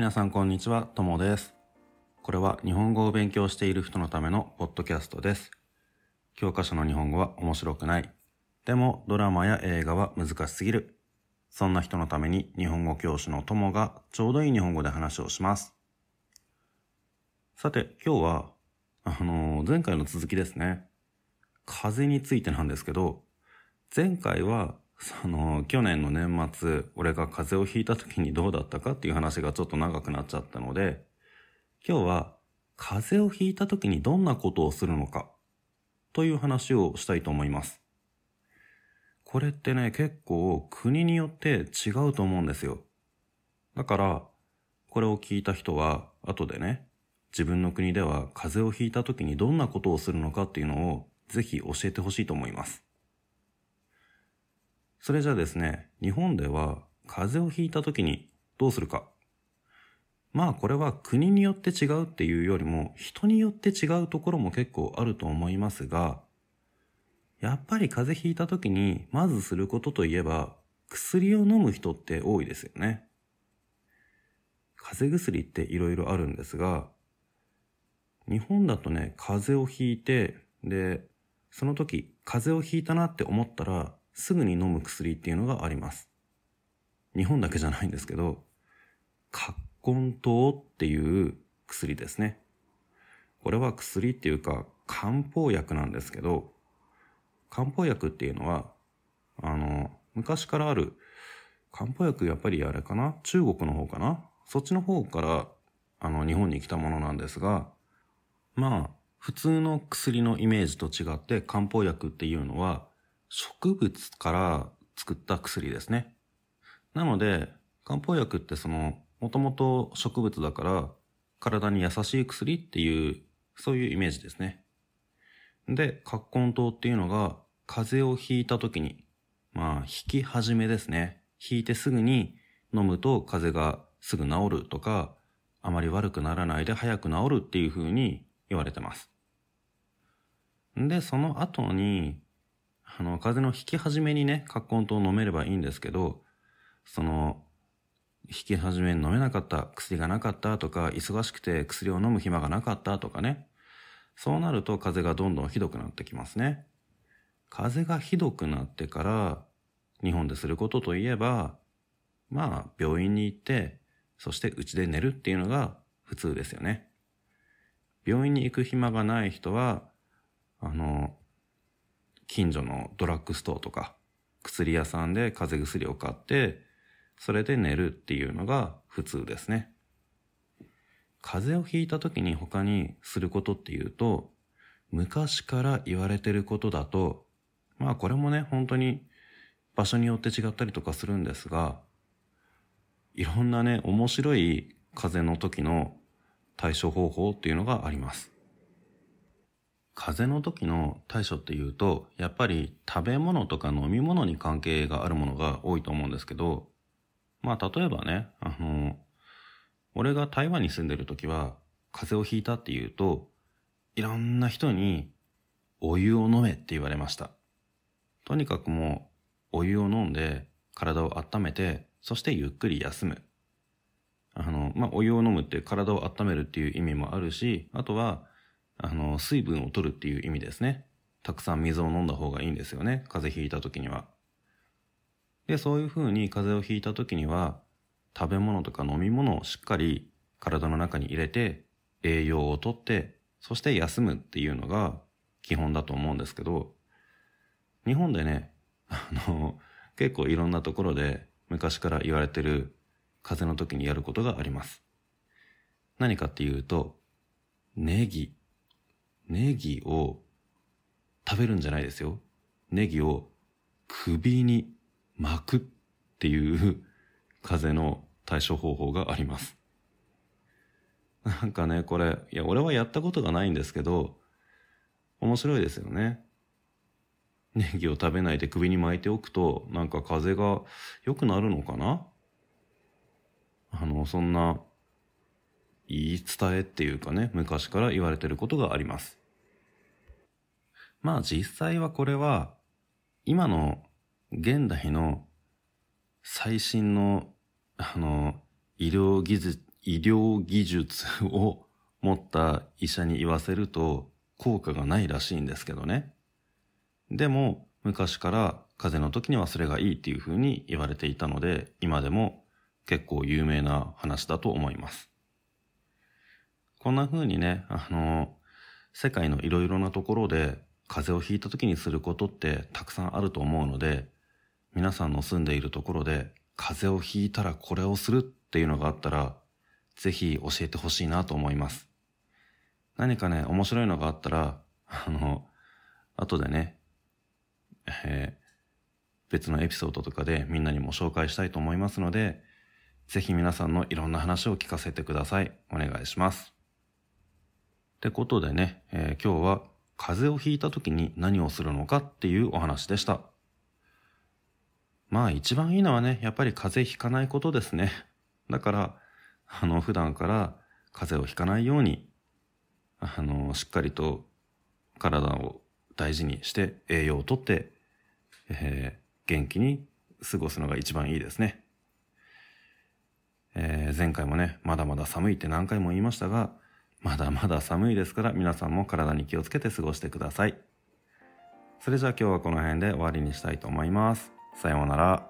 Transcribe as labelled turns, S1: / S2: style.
S1: 皆さんこんにちは、ともです。これは日本語を勉強している人のためのポッドキャストです。教科書の日本語は面白くない。でもドラマや映画は難しすぎる。そんな人のために日本語教師のともがちょうどいい日本語で話をします。さて、今日は、あのー前回の続きですね。風についてなんですけど、前回は、その、去年の年末、俺が風邪をひいた時にどうだったかっていう話がちょっと長くなっちゃったので、今日は、風邪をひいた時にどんなことをするのか、という話をしたいと思います。これってね、結構国によって違うと思うんですよ。だから、これを聞いた人は、後でね、自分の国では風邪をひいた時にどんなことをするのかっていうのを、ぜひ教えてほしいと思います。それじゃあですね、日本では風邪をひいた時にどうするか。まあこれは国によって違うっていうよりも人によって違うところも結構あると思いますが、やっぱり風邪ひいた時にまずすることといえば薬を飲む人って多いですよね。風邪薬って色々あるんですが、日本だとね、風邪をひいて、で、その時風邪をひいたなって思ったらすぐに飲む薬っていうのがあります。日本だけじゃないんですけど、葛根湯っていう薬ですね。これは薬っていうか漢方薬なんですけど、漢方薬っていうのは、あの、昔からある、漢方薬やっぱりあれかな？中国の方かな？そっちの方から、あの、日本に来たものなんですが、まあ、普通の薬のイメージと違って漢方薬っていうのは植物から作った薬ですね。なので、漢方薬ってその、もともと植物だから体に優しい薬っていう、そういうイメージですね。で、葛根湯っていうのが風邪をひいた時に、まあ、引き始めですね。引いてすぐに飲むと風邪がすぐ治るとか、あまり悪くならないで早く治るっていう風に言われてます。で、その後に、あの、風邪の引き始めにね、葛根湯を飲めればいいんですけど、その、引き始めに飲めなかった、薬がなかったとか、忙しくて薬を飲む暇がなかったとかね。そうなると風邪がどんどんひどくなってきますね。風邪がひどくなってから、日本ですることといえば、まあ、病院に行って、そして家で寝るっていうのが普通ですよね。病院に行く暇がない人は、あの、近所のドラッグストアとか、薬屋さんで風邪薬を買って、それで寝るっていうのが普通ですね。風邪をひいた時に他にすることっていうと、昔から言われてることだと、まあこれもね、本当に場所によって違ったりとかするんですが、いろんなね、面白い風邪の時の対処方法っていうのがあります。風邪の時の対処っていうと、やっぱり食べ物とか飲み物に関係があるものが多いと思うんですけど、まあ例えばね、あの、俺が台湾に住んでる時は、風邪をひいたっていうと、いろんな人にお湯を飲めって言われました。とにかくもう、お湯を飲んで体を温めて、そしてゆっくり休む。あの、まあ、お湯を飲むって体を温めるっていう意味もあるし、あとは、あの、水分を取るっていう意味ですね。たくさん水を飲んだ方がいいんですよね。風邪ひいた時には。で、そういう風に風邪をひいた時には、食べ物とか飲み物をしっかり体の中に入れて、栄養をとって、そして休むっていうのが基本だと思うんですけど、日本でね、あの、結構いろんなところで昔から言われてる風邪の時にやることがあります。何かっていうと、ネギ。ネギを食べるんじゃないですよ。ネギを首に巻くっていう風邪の対処方法があります。なんかね、これ、いや、俺はやったことがないんですけど、面白いですよね。ネギを食べないで首に巻いておくと、なんか風が良くなるのかな？あの、そんな、言い伝えっていうかね、昔から言われてることがあります。まあ実際はこれは、今の現代の最新の、あの、医療技術、医療技術を持った医者に言わせると効果がないらしいんですけどね。でも昔から風邪の時にはそれがいいっていう風に言われていたので今でも結構有名な話だと思います。こんな風にね、あの、世界のいろいろなところで風邪をひいた時にすることってたくさんあると思うので、皆さんの住んでいるところで風邪をひいたらこれをするっていうのがあったら、ぜひ教えてほしいなと思います。何かね、面白いのがあったら、あの、後でね、えー、別のエピソードとかでみんなにも紹介したいと思いますので、ぜひ皆さんのいろんな話を聞かせてください。お願いします。ってことでね、えー、今日は風邪をひいた時に何をするのかっていうお話でした。まあ一番いいのはね、やっぱり風邪ひかないことですね。だから、あの、普段から風邪をひかないように、あの、しっかりと体を大事にして栄養をとって、えー、元気に過ごすのが一番いいですね。えー、前回もね、まだまだ寒いって何回も言いましたが、まだまだ寒いですから皆さんも体に気をつけて過ごしてください。それじゃあ今日はこの辺で終わりにしたいと思います。さようなら。